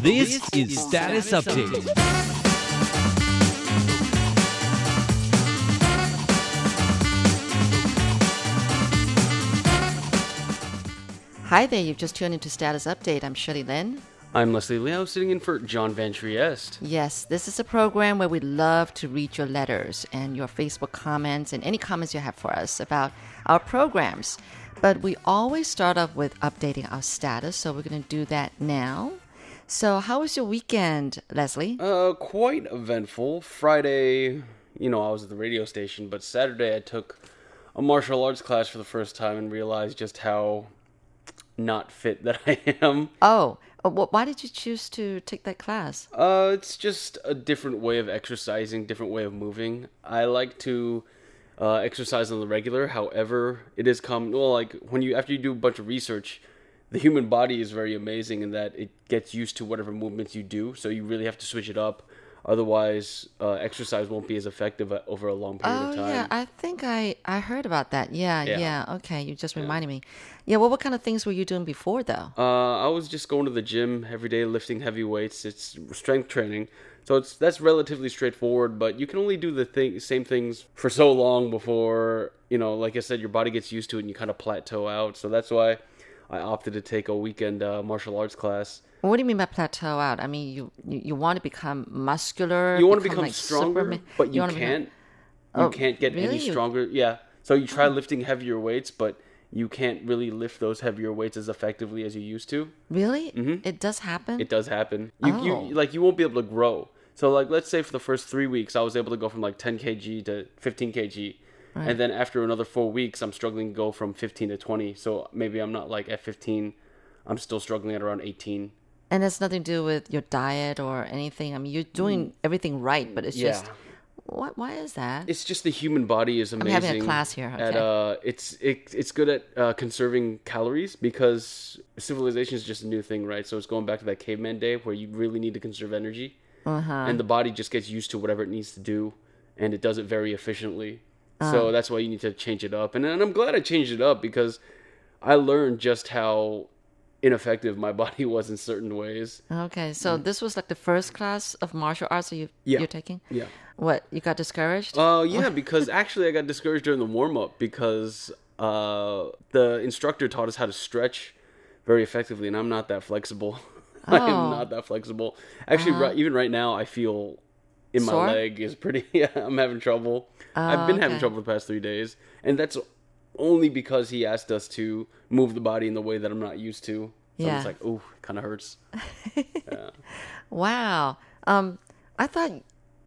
This is Status Update. Hi there, you've just tuned into Status Update. I'm Shirley Lin. I'm Leslie Liao, sitting in for John Van Trieste. Yes, this is a program where we love to read your letters and your Facebook comments and any comments you have for us about our programs. But we always start off with updating our status, so we're going to do that now. So, how was your weekend, Leslie? Uh, quite eventful. Friday, you know, I was at the radio station, but Saturday I took a martial arts class for the first time and realized just how not fit that I am. Oh, uh, why did you choose to take that class? Uh, it's just a different way of exercising, different way of moving. I like to uh, exercise on the regular. However, it is come well, like when you after you do a bunch of research, the human body is very amazing in that it gets used to whatever movements you do. So you really have to switch it up. Otherwise, uh, exercise won't be as effective uh, over a long period Oh of time. yeah, I think I I heard about that. Yeah, yeah. Yeah. Okay, you just reminded me. Yeah, well, what kind of things were you doing before though? Uh, I was just going to the gym every day, lifting heavy weights. It's strength training, so it's that's relatively straightforward. But you can only do the thing, same things for so long before you know, like I said, your body gets used to it and you kind of plateau out. So that's why I opted to take a weekend uh, martial arts class. What do you mean by plateau out? I mean, you you, you want to become muscular. You want to become like stronger, Superman- but you, wanna can't. you Oh, can't get really? any stronger. Yeah. So you try lifting heavier weights, but you can't really lift those heavier weights as effectively as you used to. Really? It does happen. Mm-hmm. It does happen. You, Oh. you like you won't be able to grow. So like let's say for the first three weeks I was able to go from like 10 kg to 15 kg, and then after another four weeks I'm struggling to go from 15 to 20. So maybe I'm not like at 15, I'm still struggling at around 18. and it's nothing to do with your diet or anything. I mean, you're doing everything right, but it's Mm. Yeah. just what? Why is that? It's just the human body is amazing. I'm having a class here, At uh, it's it, it's good at uh, conserving calories because civilization is just a new thing, right? So it's going back to that caveman day where you really need to conserve energy, Uh-huh. and the body just gets used to whatever it needs to do, and it does it very efficiently. So that's why you need to change it up, and, and I'm glad I changed it up because I learned just how ineffective my body was in certain ways. Okay, so this was like the first class of martial arts that you. Yeah. you're taking. Yeah. What you got discouraged? Uh, yeah, because actually I got discouraged during the warm up because uh, the instructor taught us how to stretch very effectively, and I'm not that flexible. I Oh. am not that flexible. Actually, right, even right now, I feel in my Sore? leg is pretty. Yeah, I'm having trouble. I've been having trouble the past three days, and that's only because he asked us to move the body in the way that I'm not used to. So Yeah. it's like, ooh, it kind of hurts. Wow. Um, I thought,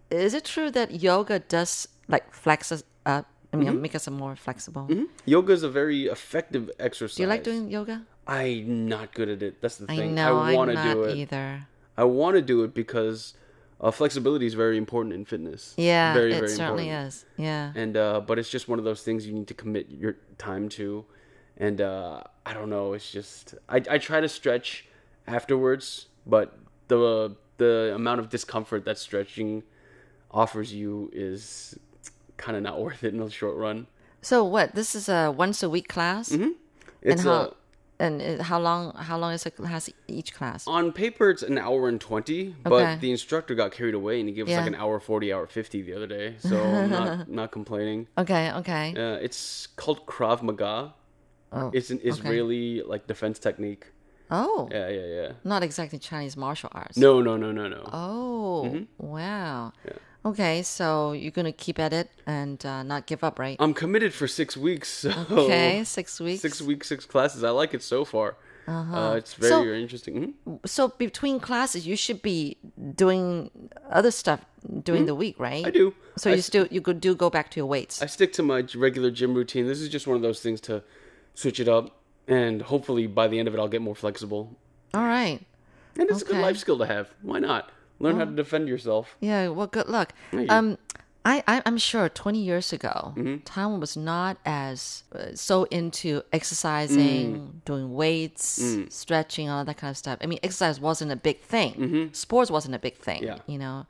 is it true that yoga does like flex us up? I mean, Mm-hmm. make us more flexible. Yoga is a very effective exercise. Do you like doing yoga? I'm not good at it. That's the I thing. know I I'm want to do it. either. I want to do it because uh, flexibility is very important in fitness. Yeah, very it very certainly important. is. Yeah. And uh, but it's just one of those things you need to commit your time to, and uh, I don't know. It's just I I try to stretch afterwards, but the the amount of discomfort that stretching offers you is kind of not worth it in the short run. So what? This is a once a week class, Mm-hmm. It's and how uh, and how long? How long is a class each class? on paper it's an hour and 20 but Okay. the instructor got carried away and he gave us like an hour 40 hour 50 the other day so i'm not not complaining Okay. Okay. uh, it's called krav maga oh. it's an israeli like defense technique oh. yeah yeah yeah Not exactly Chinese martial arts. no no no no no Oh. Mm-hmm. Wow. Okay, so you're gonna keep at it and uh, not give up, right? i'm committed for six weeks so Okay, six weeks. six weeks six classes i like it so far Uh huh. it's very So- interesting Mhm. So between classes, you should be doing other stuff during the week, right? Mm-hmm. i do So I you still you could do go back to your weights. I stick to my regular gym routine. This is just one of those things to switch it up, and hopefully by the end of it, I'll get more flexible. All right. And it's a good life skill to have. Why not? Learn how to defend yourself. Yeah. Well, good luck. Um, I, I I'm sure 20 years ago, Mm-hmm. Taiwan was not as uh, so into exercising, Mm. doing weights, stretching, all that kind of stuff. I mean, exercise wasn't a big thing. Sports wasn't a big thing. Mm-hmm. Yeah. You know.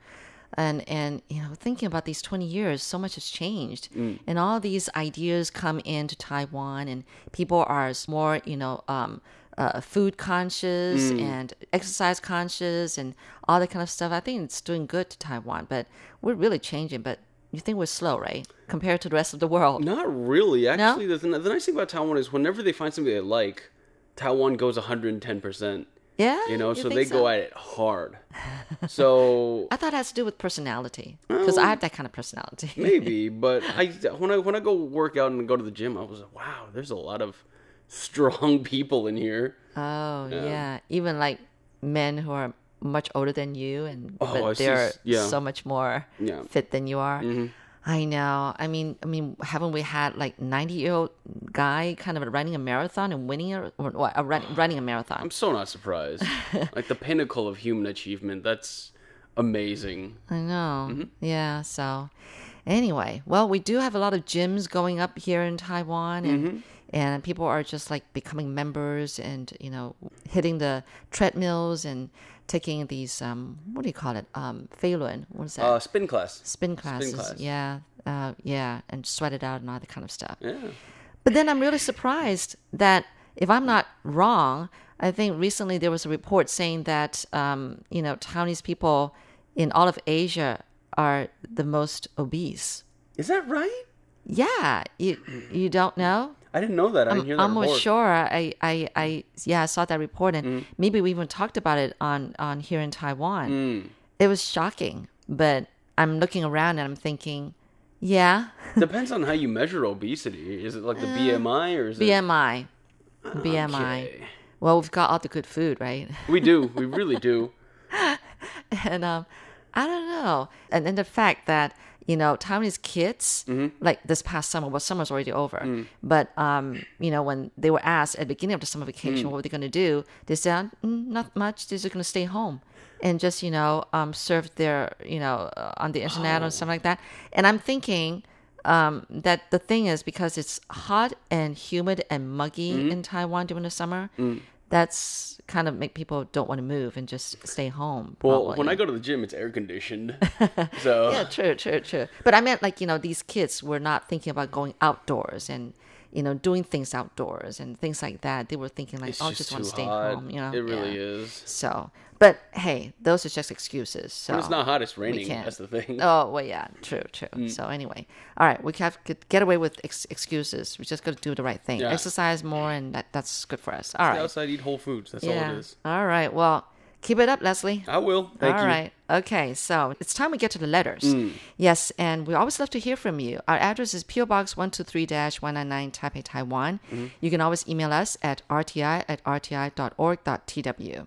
and and you know thinking about these 20 years so much has changed Mm. and all these ideas come into taiwan and people are more you know um, uh, food conscious Mm. and exercise conscious and all that kind of stuff. I think it's doing good to Taiwan, but we're really changing. But you think we're slow, right, compared to the rest of the world? Not really. Actually, the, the nice thing about Taiwan is whenever they find something they like, Taiwan goes 110%. Yeah, You know, so think they go at it hard. So I thought it has to do with personality because I have that kind of personality. maybe, but I when I when I go work out and go to the gym, I was like, wow, there's a lot of strong people in here. Oh yeah. even like men who are much older than you, and Oh, but they're yeah. so much more Yeah. Mm-hmm. fit than you are. I know. I mean, I mean, haven't we had like ninety year old guy kind of running a marathon and winning a, or, uh, run, running a marathon? I'm so not surprised. like the pinnacle of human achievement. That's amazing. I know. Mm-hmm. Yeah. So, anyway, well, we do have a lot of gyms going up here in Taiwan, and Mm-hmm. And people are just like becoming members, and you know, hitting the treadmills and taking these um, what do you call it? Um, 飞轮. What is that? Uh, spin class. spin classes. class. Yeah. Uh, yeah, and sweat it out and all that kind of stuff. Yeah. But then I'm really surprised that if I'm not wrong, I think recently there was a report saying that um, you know Taiwanese people in all of Asia are the most obese. Is that right? Yeah, you you don't know? I didn't know that. I didn't hear that I'm almost sure. I, I, I, yeah, I saw that report, and Mm. maybe we even talked about it on on here in Taiwan. Mm. It was shocking, but I'm looking around and I'm thinking, yeah, Depends on how you measure obesity. Is it like the BMI or is it? BMI, BMI. Okay. Well, we've got all the good food, right? We do. We really do. and um, I don't know. And then the fact that you know Taiwanese kids, Mm-hmm. like this past summer, well, summer's already over, Mm. but um, you know when they were asked at the beginning of the summer vacation Mm. what were they going to do, they said mm, not much. They're just going to stay home and just you know um, surf their you know uh, on the internet or something like that. And I'm thinking. Um, that the thing is because it's hot and humid and muggy Mm-hmm. in Taiwan during the summer, Mm. That's kind of make people don't want to move and just stay home. Well, when I go to the gym, it's air conditioned. so Yeah, true, true, true. But I meant like, you know, these kids were not thinking about going outdoors and, you know, doing things outdoors and things like that. They were thinking like, it's oh, I just, just want to stay hot. home, you know. it really yeah. is. So, but hey, those are just excuses. So When it's not hot, it's raining. That's the thing. Oh well, yeah, true, true. Mm. So anyway, all right, we have to get away with ex- excuses. We just got to do the right thing. Yeah. Exercise more, and that that's good for us. All Stay right, outside, eat whole foods. That's all it is. All right. Well, keep it up, Leslie. I will. Thank All you. right. Okay. So it's time we get to the letters. Mm. Yes, and we always love to hear from you. Our address is PO Box 123-199 Taipei, Taiwan. Mm-hmm. You can always email us at rti at rti.org.tw.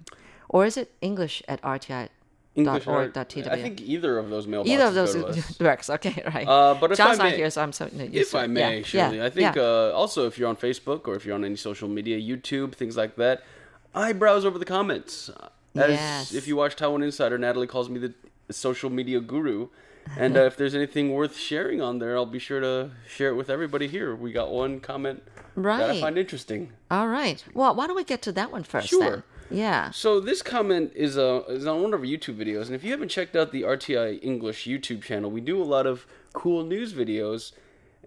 Or is it English at rti.org.tw? English art- I think either of those mailboxes Either of those works. Okay, right. Uh, but if John's I not may- here, so I'm so. No, If I may, yeah, Shirley, yeah, I think yeah. uh, also if you're on Facebook or if you're on any social media, YouTube, things like that, I browse over the comments. As Yes. if you watch Taiwan Insider, Natalie calls me the social media guru. And uh, if there's anything worth sharing on there, I'll be sure to share it with everybody here. We got one comment right. that I find interesting. All right. Well, why don't we get to that one first? Sure. Then? Yeah. So this comment is uh, is on one of our YouTube videos, and if you haven't checked out the RTI English YouTube channel, we do a lot of cool news videos.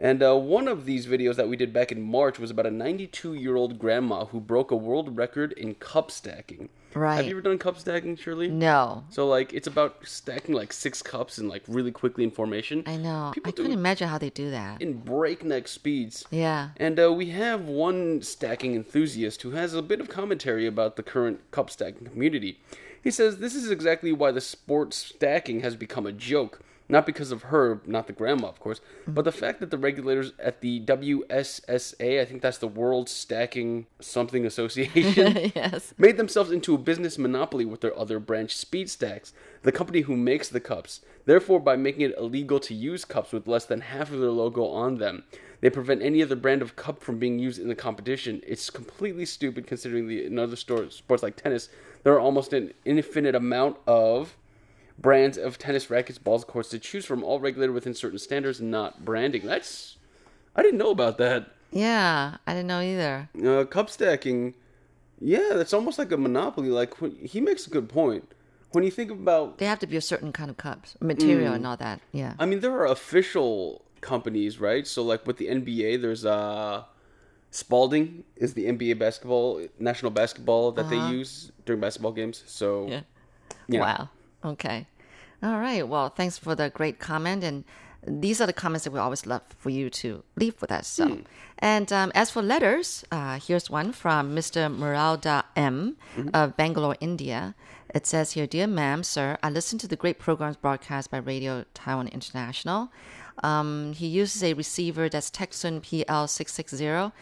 And uh, one of these videos that we did back in March was about a 92 year old grandma who broke a world record in cup stacking. Right. Have you ever done cup stacking, Shirley? No. So like it's about stacking like six cups in like really quickly in formation. I know. People I couldn't imagine how they do that. in breakneck speeds. Yeah. And uh, we have one stacking enthusiast who has a bit of commentary about the current cup stacking community. He says this is exactly why the sport stacking has become a joke. Not because of her, not the grandma, of course, but the fact that the regulators at the WSSA, I think that's the World Stacking Something Association, yes. made themselves into a business monopoly with their other branch, Speedstacks, the company who makes the cups. Therefore, by making it illegal to use cups with less than half of their logo on them, they prevent any other brand of cup from being used in the competition. It's completely stupid considering the in other sports like tennis, there are almost an infinite amount of brands of tennis rackets, balls, courts to choose from, all regulated within certain standards, not branding. That's I didn't know about that. Yeah. I didn't know either. Uh, cup stacking, yeah, that's almost like a monopoly. Like when, he makes a good point. When you think about, They have to be a certain kind of cups, material, Mm. and all that. Yeah. I mean, there are official companies, right? So like with the NBA, there's uh, Spalding is the NBA basketball national basketball that they use during basketball games. So Yeah. Yeah. Wow. Okay. All right. Well, thanks for the great comment. And these are the comments that we always love for you to leave with us. So, and um, as for letters, uh, here's one from Mr. Muralda M of Bangalore, India. It says here, Dear ma'am, sir, I listen to the great programs broadcast by Radio Taiwan International. Um, he uses a receiver that's Tecsun PL660,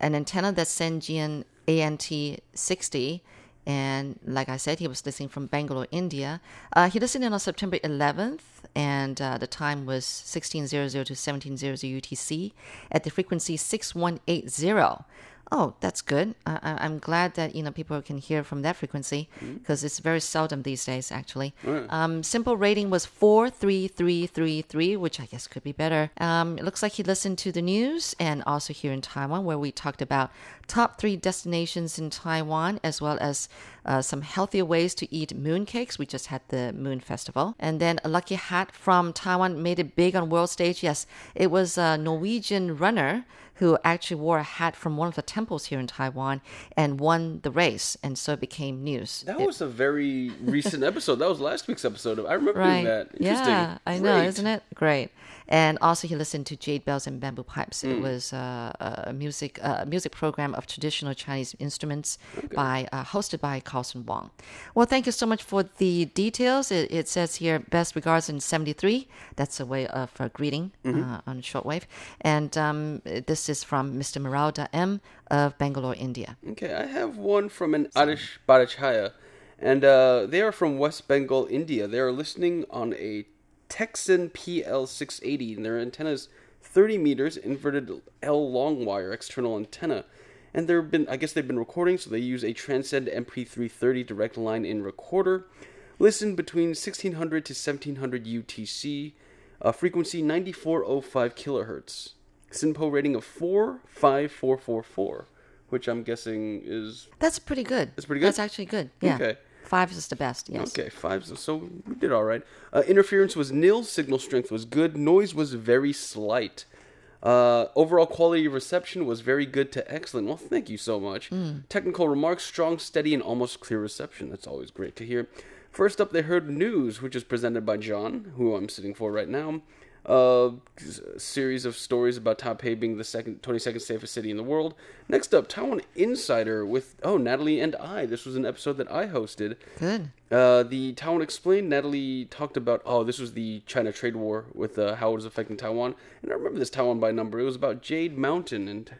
an antenna that's Senjian ANT60, and like I said, he was listening from Bangalore, India. Uh, he listened in on September 11th, and uh, the time was 1600 to 1700 UTC at the frequency 6180. Oh, that's good. I, I'm glad that you know people can hear from that frequency because it's very seldom these days. Actually, um, SINPO rating was four three three three three, which I guess could be better. Um, it looks like he listened to the news and also here in Taiwan, where we talked about top three destinations in Taiwan, as well as uh, some healthier ways to eat mooncakes. We just had the Moon Festival, and then a lucky hat from Taiwan made it big on world stage. Yes, it was a Norwegian runner who actually wore a hat from one of the temples here in Taiwan and won the race, and so it became news. that It- was a very recent episode. That was last week's episode. Of, I remember doing right. that. Interesting. Yeah, I know, isn't it? Great. And also, he listened to Jade Bells and Bamboo Pipes. Hmm. It was uh, a music uh, music program of traditional Chinese instruments by uh, hosted by Carlson Wong. Well, thank you so much for the details. It, it says here, best regards in '73. That's a way of uh, greeting Mm-hmm. uh, on shortwave. And um, this is from Mr. Maralda M of Bangalore, India. Okay, I have one from an Adish Bhattacharya, and uh, they are from West Bengal, India. They are listening on a Tecsun PL680, and their antenna is 30 meters, inverted L long wire external antenna. And they've been, I guess they've been recording, so they use a Transcend MP330 direct line in recorder. Listen between 1600 to 1700 UTC, uh, frequency 9405 kilohertz. SINPO rating of 45444, which I'm guessing is That's pretty good. That's pretty good? That's actually good. Yeah. Okay. Five is the best. Yes. Okay, five. So, we did all right. Uh, interference was nil. Signal strength was good. Noise was very slight. Uh, overall quality of reception was very good to excellent. Well, thank you so much. Technical remarks: strong, steady, and almost clear reception. That's always great to hear. First up, they heard news, which is presented by John, who I'm sitting for right now. Uh, a series of stories about Taipei being the second, 22nd safest city in the world. Next up, Taiwan Insider with oh Natalie and I. This was an episode that I hosted. Good. Uh, the Taiwan Explained, Natalie talked about, oh, this was the China trade war with uh, how it was affecting Taiwan. And I remember this Taiwan by number. It was about Jade Mountain and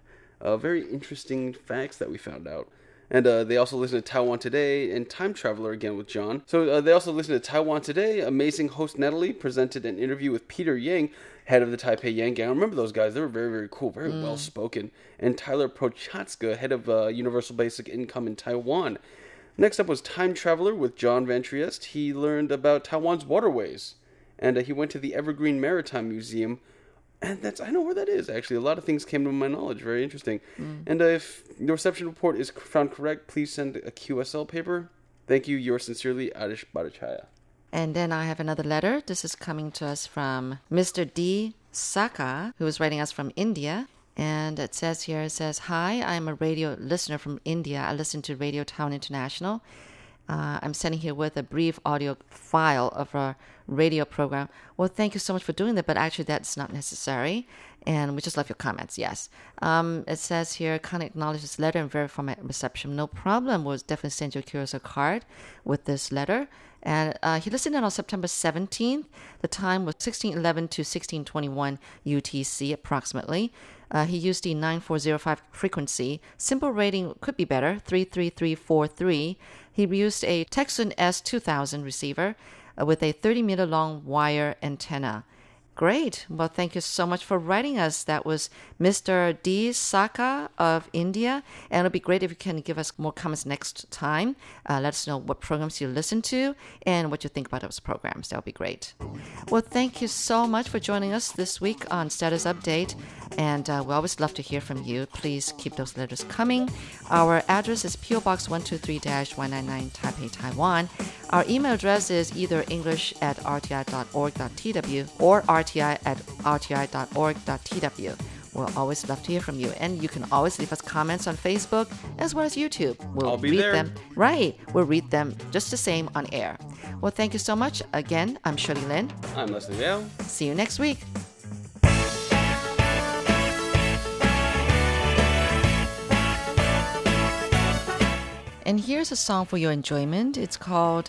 uh, very interesting facts that we found out. And uh, they also listened to Taiwan Today and Time Traveler again with John. So uh, they also listened to Taiwan Today. Amazing host Natalie presented an interview with Peter Yang, head of the Taipei Yang Gang. I remember those guys. They were very, very cool, very well spoken. And Tyler Prochazka, head of uh, Universal Basic Income in Taiwan. Next up was Time Traveler with John Van Trieste. He learned about Taiwan's waterways, and uh, he went to the Evergreen Maritime Museum. And that's I know where that is actually. A lot of things came to my knowledge. Very interesting. And uh, if the reception report is found correct, please send a QSL paper. Thank you. Yours sincerely, Adish Bhattacharya. And then I have another letter. This is coming to us from Mr. D. Saka, who is writing us from India. And it says here, it says, Hi, I'm a radio listener from India. I listen to Radio Taiwan International. Uh, I'm sending here with a brief audio file of our radio program. Well, thank you so much for doing that, but actually that's not necessary. And we just love your comments, yes. Um, it says here, kind of acknowledge this letter and verify my reception. No problem. We'll definitely send you a QSL card with this letter. And uh, he listened in on September 17th. The time was 1611 to 1621 UTC approximately. Uh, he used the 9405 frequency. SINPO rating could be better, 33343. He used a Tecsun S2000 receiver uh, with a 30 meter long wire antenna. Great. Well, thank you so much for writing us. That was Mr. D. Saka of India. And it'll be great if you can give us more comments next time. Uh, let us know what programs you listen to and what you think about those programs. That would be great. Well, thank you so much for joining us this week on Status Update. And uh, we always love to hear from you. Please keep those letters coming. Our address is PO Box 123 199 Taipei, Taiwan. Our email address is either english at rti.org.tw or rti at rti.org.tw. We'll always love to hear from you. And you can always leave us comments on Facebook as well as YouTube. We'll I'll be read there. them. Right. We'll read them just the same on air. Well, thank you so much. Again, I'm Shirley Lin. I'm Leslie Vale. See you next week. And here's a song for your enjoyment. It's called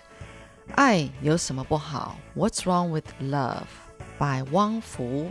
爱有什么不好? What's Wrong with Love by Wang Fu.